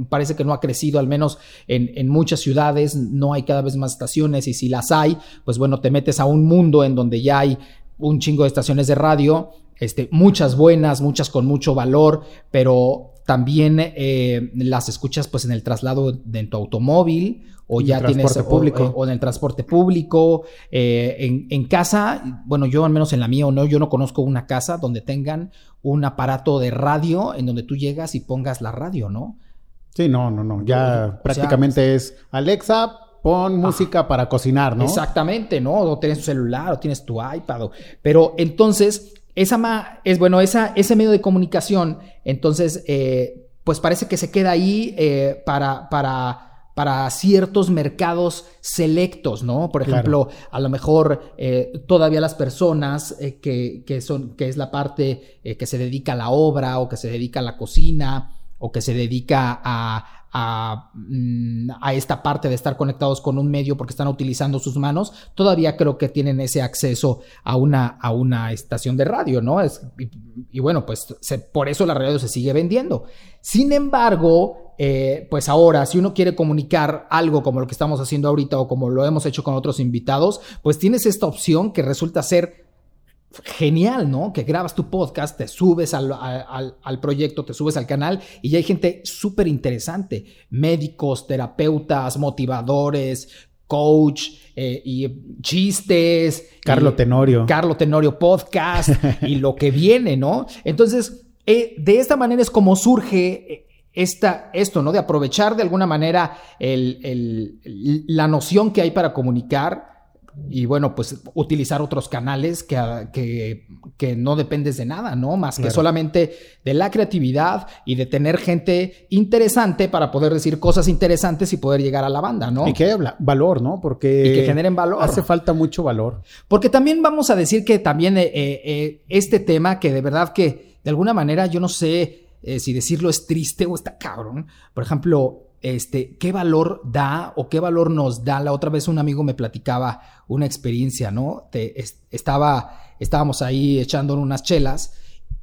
parece que no ha crecido, al menos en, en muchas ciudades, no hay cada vez más estaciones y si las hay, pues bueno, te metes a un mundo en donde ya hay un chingo de estaciones de radio, este, muchas buenas, muchas con mucho valor, pero también eh, las escuchas pues en el traslado de tu automóvil o ya tienes público. O, en el transporte público, eh, en, casa, bueno, yo al menos en la mía o no, yo no conozco una casa donde tengan un aparato de radio en donde tú llegas y pongas la radio, ¿no? Sí, no, no, no, ya prácticamente es Alexa, pon música para cocinar, ¿no? Exactamente, ¿no? O tienes tu celular, o tienes tu iPad, pero entonces, esa es bueno, esa, ese medio de comunicación, entonces, eh, pues parece que se queda ahí eh, para, para para ciertos mercados selectos, ¿no? Por ejemplo, a lo mejor eh, todavía las personas que, que, son, que es la parte que se dedica a la obra o que se dedica a la cocina o que se dedica a, Mm, a, esta parte de estar conectados con un medio porque están utilizando sus manos, todavía creo que tienen ese acceso a una, a una estación de radio, ¿no? Es, y, bueno, pues por eso la radio se sigue vendiendo. Sin embargo, eh, pues ahora, si uno quiere comunicar algo como lo que estamos haciendo ahorita o como lo hemos hecho con otros invitados, pues tienes esta opción que resulta ser genial, ¿no? Que grabas tu podcast, te subes al, proyecto, te subes al canal y ya hay gente súper interesante, médicos, terapeutas, motivadores, coach eh, y chistes. Carlo Tenorio. Carlo Tenorio Podcast y lo que viene, ¿no? Entonces, eh, de esta manera es como surge eh, esta, esto, ¿no? De aprovechar de alguna manera la noción que hay para comunicar y bueno, pues utilizar otros canales que, que, no dependes de nada, ¿no? Más que solamente de la creatividad y de tener gente interesante para poder decir cosas interesantes y poder llegar a la banda, ¿no? Y que haya valor, ¿no? Porque... Y que generen valor. Hace falta mucho valor. Porque también vamos a decir que también eh, eh, este tema que de verdad que de alguna manera yo no sé eh, si decirlo es triste o está cabrón. Por ejemplo, este, qué valor da o qué valor nos da. La otra vez un amigo me platicaba una experiencia, ¿no? estaba, estábamos ahí echando unas chelas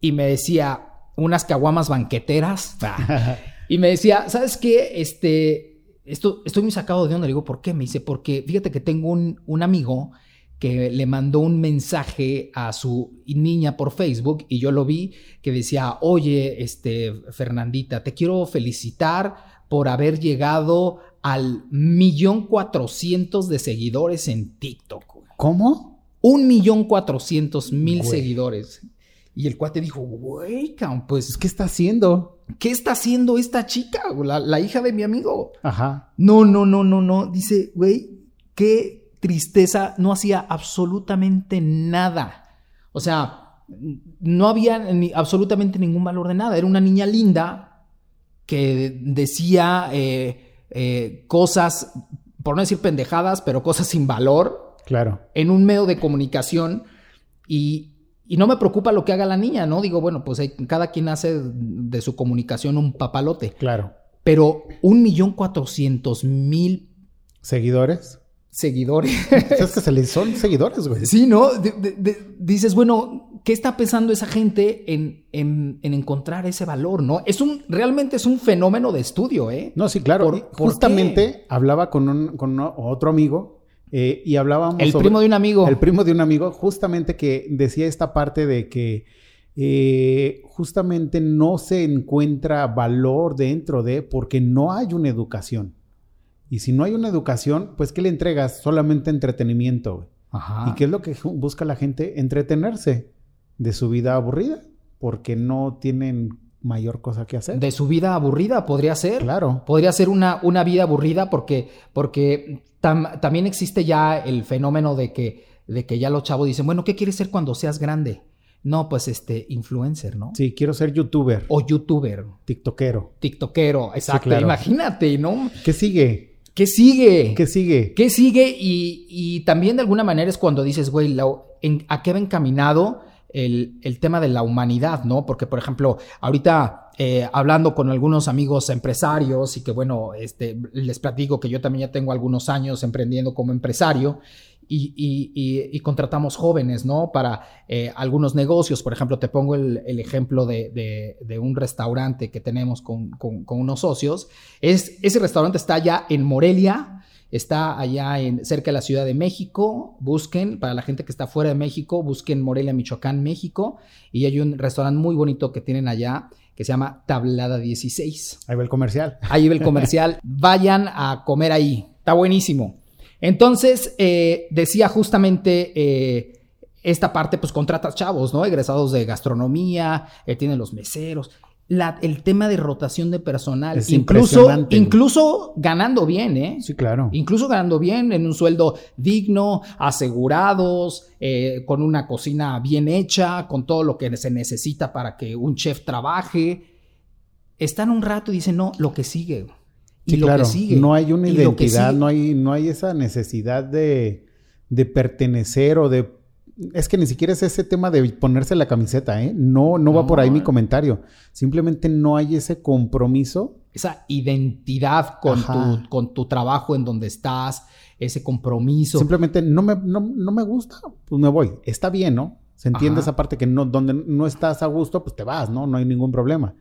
y me decía unas caguamas banqueteras. y me decía, ¿sabes qué? Este, esto, estoy muy sacado de onda. Le digo, ¿por qué? Me dice, porque fíjate que tengo un, un amigo que le mandó un mensaje a su niña por Facebook y yo lo vi que decía, oye, este, Fernandita, te quiero felicitar por haber llegado al millón cuatrocientos de seguidores en TikTok. ¿Cómo? Un millón cuatrocientos mil seguidores. Y el cuate dijo, güey, pues... ¿Qué está haciendo? ¿Qué está haciendo esta chica? La, la hija de mi amigo. Ajá. No, no, no, no, no. Dice, güey, qué tristeza. No hacía absolutamente nada. O sea, no había ni, absolutamente ningún valor de nada. Era una niña linda, que decía eh, eh, cosas, por no decir pendejadas, pero cosas sin valor. Claro. En un medio de comunicación y, no me preocupa lo que haga la niña, ¿no? Digo, bueno, pues cada quien hace de su comunicación un papalote. Claro. Pero un millón cuatrocientos mil... ¿Seguidores? Seguidores. Es que se son seguidores, güey. Sí, ¿no? dices, bueno, ¿qué está pensando esa gente en, encontrar ese valor, no? Es un, realmente es un fenómeno de estudio, ¿eh? No, sí, claro. Justamente hablaba con, un, con otro amigo eh, y hablábamos El primo de un amigo. El primo de un amigo, justamente que decía esta parte de que eh, justamente no se encuentra valor dentro de, porque no hay una educación. Y si no hay una educación, pues ¿qué le entregas? Solamente entretenimiento. Ajá. ¿Y qué es lo que busca la gente? Entretenerse de su vida aburrida, porque no tienen mayor cosa que hacer. De su vida aburrida podría ser. Claro. Podría ser una, una vida aburrida porque, porque también existe ya el fenómeno de que, de que ya los chavos dicen, bueno, ¿qué quieres ser cuando seas grande? No, pues este, influencer, ¿no? Sí, quiero ser youtuber. O youtuber. TikTokero. TikTokero, exacto. Imagínate, ¿no? ¿Qué sigue? ¿Qué sigue? ¿Qué sigue? ¿Qué sigue? Y, y también de alguna manera es cuando dices, güey, la- en- ¿a qué va encaminado el, el tema de la humanidad, no? Porque, por ejemplo, ahorita eh, hablando con algunos amigos empresarios y que, bueno, este, les platico que yo también ya tengo algunos años emprendiendo como empresario y, y- y- contratamos jóvenes, ¿no? Para eh, algunos negocios. Por ejemplo, te pongo el, el ejemplo de, de- de un restaurante que tenemos con, con- con unos socios. Es, ese restaurante está allá en Morelia, está allá en, cerca de la Ciudad de México. Busquen, para la gente que está fuera de México, busquen Morelia, Michoacán, México. Y hay un restaurante muy bonito que tienen allá que se llama Tablada 16. Ahí va el comercial. Ahí ve el comercial. Vayan a comer ahí. Está buenísimo. Entonces, eh, decía justamente eh, esta parte, pues contratas chavos, ¿no? Egresados de gastronomía, eh, tienen los meseros. La- el tema de rotación de personal, Es incluso, ganando bien, ¿eh? Sí, claro. Incluso ganando bien, en un sueldo digno, asegurados, eh, con una cocina bien hecha, con todo lo que se necesita para que un chef trabaje. Están un rato y dicen, no, lo que sigue. Y Sí, lo claro. que sigue. No hay una identidad, no hay, no hay esa necesidad de, de pertenecer o de... Es que ni siquiera es ese tema de ponerse la camiseta, ¿eh? No, no, va No. por ahí mi comentario. Simplemente no hay ese compromiso. Esa identidad con tu, con tu trabajo en donde estás, ese compromiso. Simplemente no me, no, no me gusta, pues me voy. Está bien, ¿no? Se entiende Ajá. esa parte que no, donde no estás a gusto, pues te vas, ¿no? No hay ningún problema.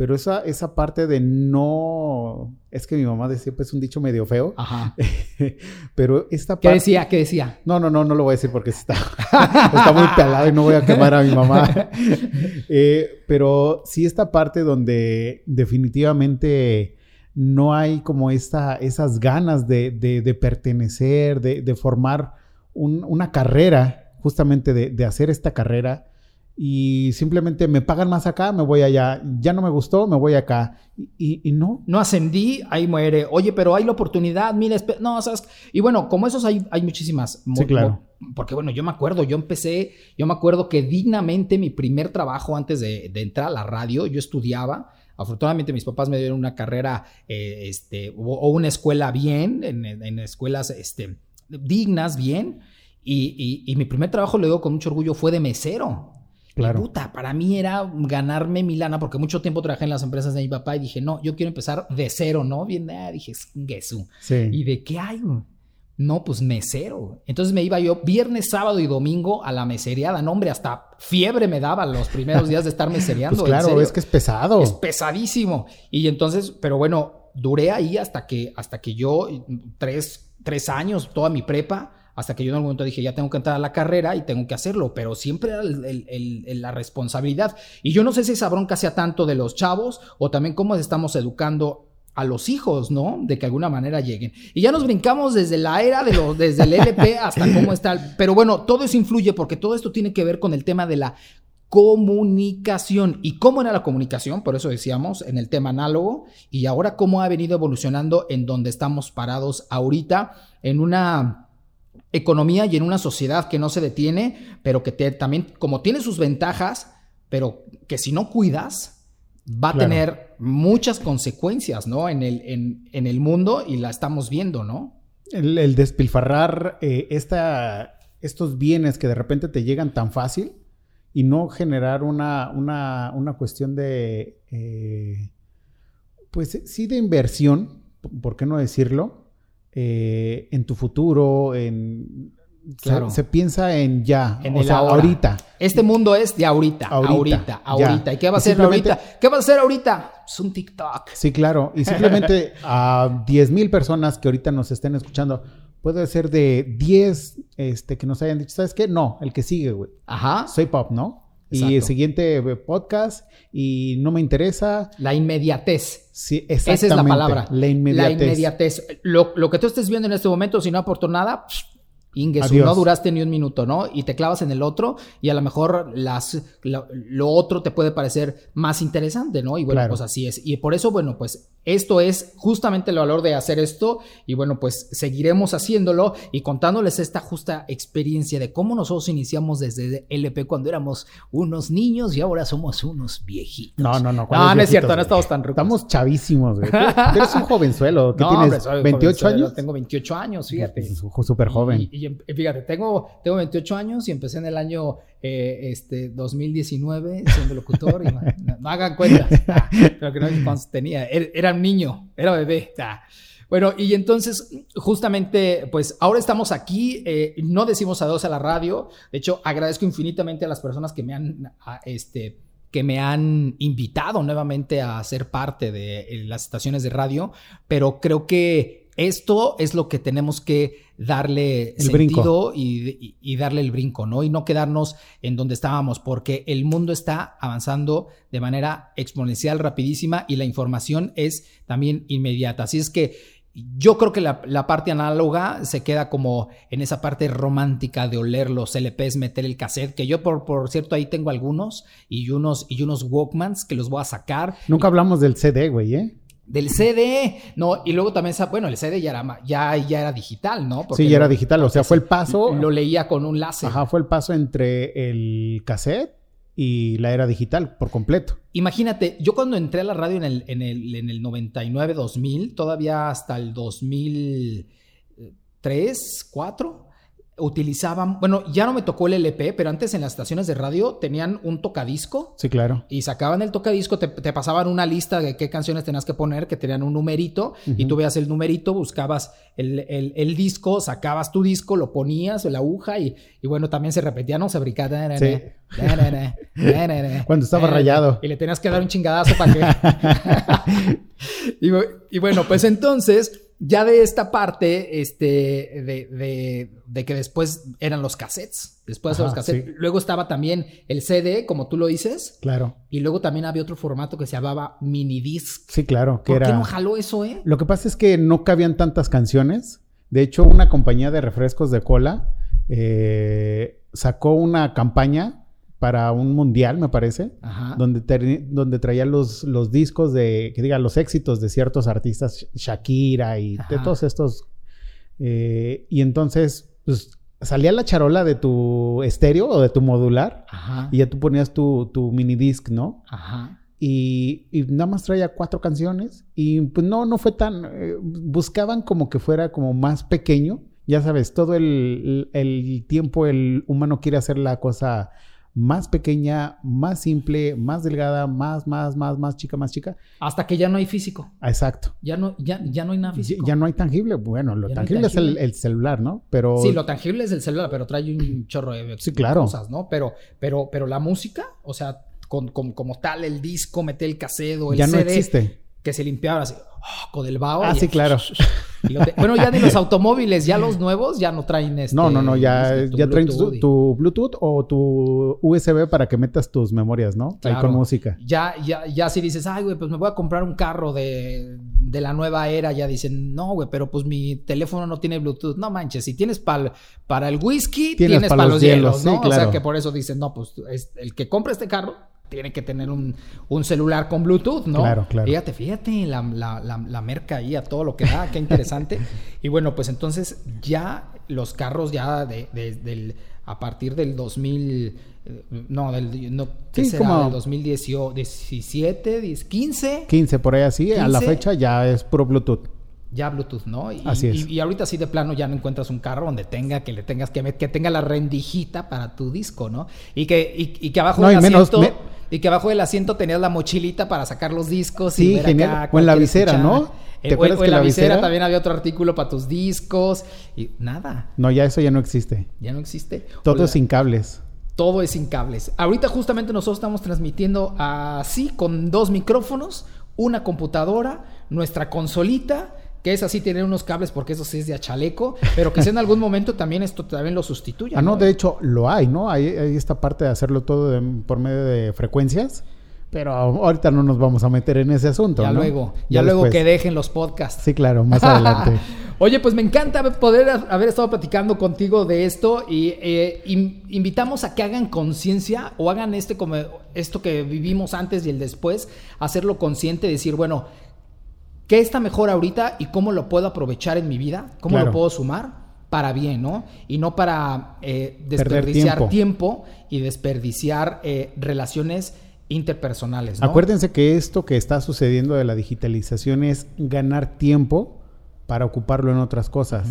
Pero esa, esa parte de no... Es que mi mamá decía, pues un dicho medio feo. Ajá. Pero esta ¿Qué parte... decía? ¿Qué decía? No, no, no, no lo voy a decir porque está, está muy pelado y no voy a quemar a mi mamá. Eh, pero sí esta parte donde definitivamente no hay como esta, esas ganas de, de- de pertenecer, de, de formar un- una carrera, justamente de, de hacer esta carrera. Y simplemente me pagan más acá, me voy allá. Ya no me gustó, me voy acá. Y, y- no, no ascendí, ahí muere. Oye, pero hay la oportunidad, mira, no, sabes. Y bueno, como esos hay, hay muchísimas. Sí, claro. Porque bueno, yo me acuerdo, yo empecé, yo me acuerdo que dignamente mi primer trabajo antes de, de entrar a la radio, yo estudiaba. Afortunadamente mis papás me dieron una carrera, eh, este, o, o una escuela bien, en, en escuelas, este, dignas, bien. Y, y- y mi primer trabajo, le digo con mucho orgullo, fue de mesero. Claro. Y puta, para mí era ganarme mi lana, porque mucho tiempo trabajé en las empresas de mi papá y dije, no, yo quiero empezar de cero, ¿no? Bien, ah, dije, Gesú. sí. ¿Y de qué hay? No, pues mesero. Entonces me iba yo viernes, sábado y domingo a la mesereada. No, hombre, hasta fiebre me daba los primeros días de estar mesereando. Pues claro, es que es pesado. Es pesadísimo. Y entonces, pero bueno, duré ahí hasta que, hasta que yo, tres, tres años, toda mi prepa, hasta que yo en algún momento dije, ya tengo que entrar a la carrera y tengo que hacerlo, pero siempre era el- el- el- el- la responsabilidad. Y yo no sé si esa bronca sea tanto de los chavos o también cómo estamos educando a los hijos, ¿no? De que de alguna manera lleguen. Y ya nos brincamos desde la era de los, desde el LP hasta cómo está. pero bueno, todo eso influye porque todo esto tiene que ver con el tema de la comunicación. ¿Y cómo era la comunicación? Por eso decíamos en el tema análogo. Y ahora cómo ha venido evolucionando en donde estamos parados ahorita, en una economía y en una sociedad que no se detiene, pero que te- también, como tiene sus ventajas, pero que si no cuidas, va a Claro. tener muchas consecuencias, ¿no? En el, en, en el mundo y la estamos viendo, ¿no? El, el despilfarrar eh, esta, estos bienes que de repente te llegan tan fácil y no generar una, una, una cuestión de, eh, pues sí, de inversión, ¿por qué no decirlo? Eh, en tu futuro, en... Claro. Se, piensa en ya, En o sea, ahora. ahorita. Este mundo es de ahorita, Ahorita, ahorita. ¿Y qué va a ser ahorita? ¿Qué va a ser ahorita? Es un TikTok. Sí, claro. Y simplemente a 10 mil personas que ahorita nos estén escuchando, puede ser de 10 este, que nos hayan dicho, ¿sabes qué? No, el que sigue, güey. Ajá. Soy pop, ¿no? Y el siguiente eh, podcast y no me interesa. La inmediatez. Sí, Esa es la exactamente, palabra. La inmediatez. La inmediatez. Lo, lo que tú estés viendo en este momento, si no aportó nada, pff, Ingesu, no duraste ni un minuto, ¿no? Y te clavas en el otro y a lo mejor las, lo, otro te puede parecer más interesante, ¿no? Y bueno, pues así es. Y por eso, bueno, pues esto es justamente el valor de hacer esto y bueno, pues seguiremos haciéndolo y contándoles esta justa experiencia de cómo nosotros iniciamos desde LP cuando éramos unos niños y ahora somos unos viejitos. No, no, no. No, no es cierto, no estamos tan rucos. Estamos chavísimos, güey. Tú eres un jovenzuelo. ¿Qué tienes? 28 años. Tengo 28 años, fíjate. Súper joven. Y, em, fíjate, tengo, tengo 28 años y empecé en el año eh, este, 2019 siendo locutor. y, no, hagan cuenta. pero que no cuántos tenía. Era, un niño, era bebé. Bueno, y entonces, justamente, pues ahora estamos aquí, eh, no decimos adiós a la radio, de hecho, agradezco infinitamente a las personas que me han, este, que me han invitado nuevamente a ser parte de eh, las estaciones de radio, pero creo que esto es lo que tenemos que darle sentido y, darle el brinco, ¿no? Y no quedarnos en donde estábamos, porque el mundo está avanzando de manera exponencial, rapidísima, y la información es también inmediata. Así es que yo creo que la, parte análoga se queda como en esa parte romántica de oler los LPs, meter el cassette, que yo por, por cierto ahí tengo algunos y unos, y unos Walkmans que los voy a sacar. Nunca hablamos del CD, güey, ¿eh? Del CD, ¿no? Y luego también, bueno, el CD ya era, ya, ya era digital, ¿no? sí, ya era digital, o sea, fue el paso. Lo leía con un láser. Ajá, fue el paso entre el cassette y la era digital por completo. Imagínate, yo cuando entré a la radio en el, en el, en el 99-2000, todavía hasta el 2003, 4, utilizaban, bueno, ya no me tocó el LP, pero antes en las estaciones de radio tenían un tocadisco. Sí, claro. Y sacaban el tocadisco, te, pasaban una lista de qué canciones tenías que poner, que tenían un numerito, y tú veías el numerito, buscabas el, disco, sacabas tu disco, lo ponías, la aguja, y, bueno, también se repetía, ¿no? Se brincaba. Sí. Cuando estaba rayado. Y le tenías que dar un chingadazo para que. y bueno, pues entonces ya de esta parte, este, de, que después eran los cassettes, después de los cassettes, luego estaba también el CD, como tú lo dices. Claro. Y luego también había otro formato que se llamaba minidisc. Sí, claro. Que ¿Por qué no jaló eso, eh? Lo que pasa es que no cabían tantas canciones. De hecho, una compañía de refrescos de cola eh, sacó una campaña para un mundial, me parece, donde, donde traía los, los discos de, que diga, los éxitos de ciertos artistas, Shakira y de todos estos. Eh, y entonces, pues salía la charola de tu estéreo o de tu modular y ya tú ponías tu, tu mini disc, ¿no? Ajá. Y, y, nada más traía cuatro canciones y pues no, no fue tan, eh, buscaban como que fuera como más pequeño. Ya sabes, todo el, el tiempo el humano quiere hacer la cosa más pequeña, más simple, más delgada, más, más, más, más chica, más chica. Hasta que ya no hay físico. Exacto. Ya no, ya, ya no hay nada físico. Ya, no hay tangible. Bueno, lo tangible, es el, celular, ¿no? Pero... Sí, lo tangible es el celular, pero trae un chorro de sí, claro. cosas, ¿no? Pero, pero, pero la música, o sea, con, como tal, el disco, meter el casedo, el ya no existe. Que se limpiaba así, oh, con el vaho. Ah, sí, claro. bueno, ya de los automóviles, ya los nuevos ya no traen este. No, no, no, ya, este, ya traen tu, Bluetooth o tu USB para que metas tus memorias, ¿no? Ahí con música. Ya, ya, ya si dices, ay, güey, pues me voy a comprar un carro de, de la nueva era, ya dicen, no, güey, pero pues mi teléfono no tiene Bluetooth. No manches, si tienes para para el whisky, tienes, para los hielos, ¿no? O sea que por eso dicen, no, pues el que compre este carro tiene que tener un, celular con Bluetooth, ¿no? Claro, claro. Fíjate, fíjate, la, la, merca ahí a todo lo que da, qué interesante. y bueno, pues entonces ya los carros ya de, del, a partir del 2000, eh, no, del, no, ¿qué será? Como... Del 2017, 15. 15, por ahí así, a la fecha ya es puro Bluetooth ya Bluetooth, ¿no? Y, Así es. Y, ahorita sí de plano ya no encuentras un carro donde tenga que le tengas que que tenga la rendijita para tu disco, ¿no? Y que y, que abajo del asiento y que abajo del asiento tenías la mochilita para sacar los discos sí, y genial. o en la visera, ¿no? ¿Te acuerdas o, en que la visera, también había otro artículo para tus discos y nada. No, ya eso ya no existe. Ya no existe. Todo es sin cables. Todo es sin cables. Ahorita justamente nosotros estamos transmitiendo así con dos micrófonos, una computadora, nuestra consolita que es así tener unos cables porque eso sí es de chaleco, pero que en algún momento también esto también lo sustituya. Ah, no, de hecho lo hay, ¿no? Hay, esta parte de hacerlo todo por medio de frecuencias, Pero ahorita no nos vamos a meter en ese asunto. Ya luego, ya, luego que dejen los podcasts. Sí, claro, más adelante. Oye, pues me encanta poder haber estado platicando contigo de esto y eh, invitamos a que hagan conciencia o hagan este como esto que vivimos antes y el después, hacerlo consciente, decir, bueno, ¿qué está mejor ahorita y cómo lo puedo aprovechar en mi vida? ¿Cómo lo puedo sumar? para bien, ¿no? Y no para eh, desperdiciar tiempo. y desperdiciar eh, relaciones interpersonales. Acuérdense que esto que está sucediendo de la digitalización es ganar tiempo para ocuparlo en otras cosas.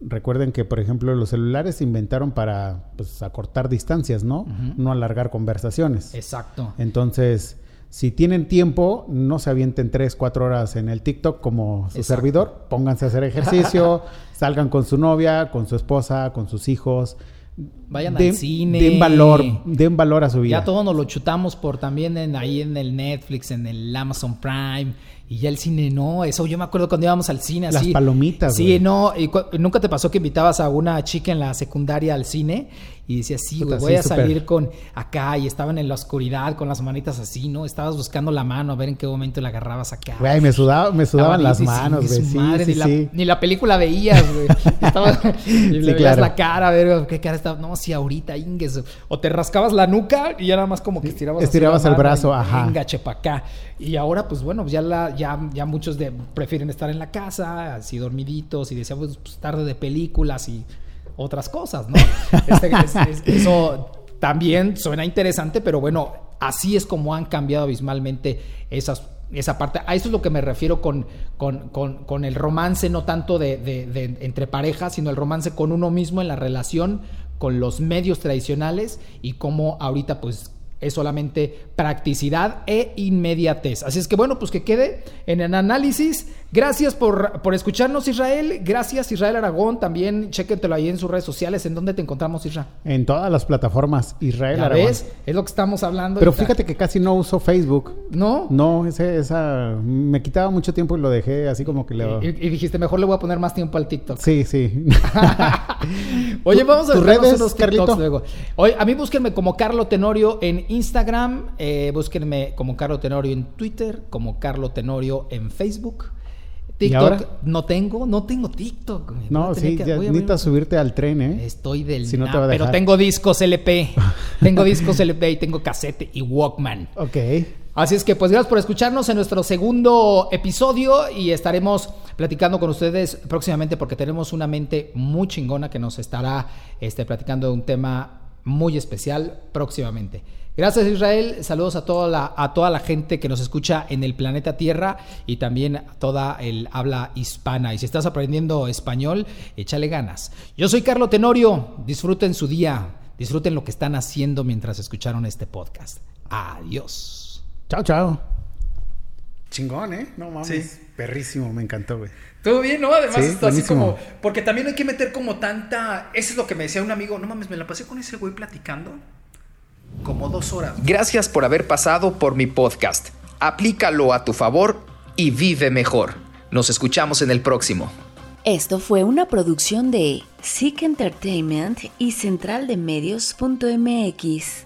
Recuerden que, por ejemplo, los celulares se inventaron para pues, acortar distancias, ¿no? No alargar conversaciones. Exacto. Entonces, si tienen tiempo, no se avienten 3, 4 horas en el TikTok como su servidor. Pónganse a hacer ejercicio, salgan con su novia, con su esposa, con sus hijos Vayan al cine. Den valor, den valor a su vida. Ya todos nos lo chutamos por también en, ahí en el Netflix, en el Amazon Prime. Y ya el cine no, eso yo me acuerdo cuando íbamos al cine así. Las palomitas. Sí, no, y nunca te pasó que invitabas a una chica en la secundaria al cine y decías, sí, voy a salir con acá y estaban en la oscuridad con las manitas así, ¿no? Estabas buscando la mano a ver en qué momento la agarrabas acá. Güey, me, sudaba, me sudaban las manos, güey. Sí, ni, La, ni, la, película veías, güey. le veías la cara, a ver qué cara estaba. No, sí, ahorita, ingues. O te rascabas la nuca y ya nada más como que estirabas. Estirabas el brazo, ajá. Venga, chepa acá. Y ahora, pues bueno, ya, la, ya, ya muchos de, prefieren estar en la casa, así dormiditos y decíamos, pues tarde de películas y otras cosas, ¿no? Este, eso también suena interesante, pero bueno, así es como han cambiado abismalmente esas, esa parte. A eso es lo que me refiero con, con, el romance, no tanto de, entre parejas, sino el romance con uno mismo en la relación con los medios tradicionales y cómo ahorita pues es solamente practicidad e inmediatez. Así es que bueno, pues que quede en el análisis. Gracias por, por escucharnos, Israel. Gracias, Israel Aragón. También chéquetelo ahí en sus redes sociales. ¿En dónde te encontramos, Israel? En todas las plataformas, Israel Aragón. Ves? Es lo que estamos hablando. Pero fíjate que casi no uso Facebook. ¿No? No, ese, esa me quitaba mucho tiempo y lo dejé así como que le... Y, dijiste, mejor le voy a poner más tiempo al TikTok. Sí, sí. Oye, vamos a ver unos TikToks luego. Oye, a mí búsquenme como Carlo Tenorio en Instagram, eh, búsquenme como Carlo Tenorio en Twitter, como Carlo Tenorio en Facebook. TikTok no tengo, no tengo TikTok. No, sí, ya necesitas subirte al tren, ¿eh? Estoy del si no te va a Pero tengo discos LP. tengo discos LP y tengo cassette y Walkman. Ok. Así es que pues gracias por escucharnos en nuestro segundo episodio y estaremos platicando con ustedes próximamente porque tenemos una mente muy chingona que nos estará este, platicando de un tema muy especial próximamente. Gracias Israel, saludos a toda, la, a toda la gente que nos escucha en el planeta Tierra y también a toda el habla hispana. Y si estás aprendiendo español, échale ganas. Yo soy Carlo Tenorio, disfruten su día, disfruten lo que están haciendo mientras escucharon este podcast. Adiós. Chao, chao. Chingón, ¿eh? No mames. Perrísimo, me encantó, güey. Todo bien, ¿no? Además, esto así como. Porque también hay que meter como tanta. Eso es lo que me decía un amigo. No mames, me la pasé con ese güey platicando como dos horas. Gracias por haber pasado por mi podcast. Aplícalo a tu favor y vive mejor. Nos escuchamos en el próximo. Esto fue una producción de Seek Entertainment y centraldemedios.mx.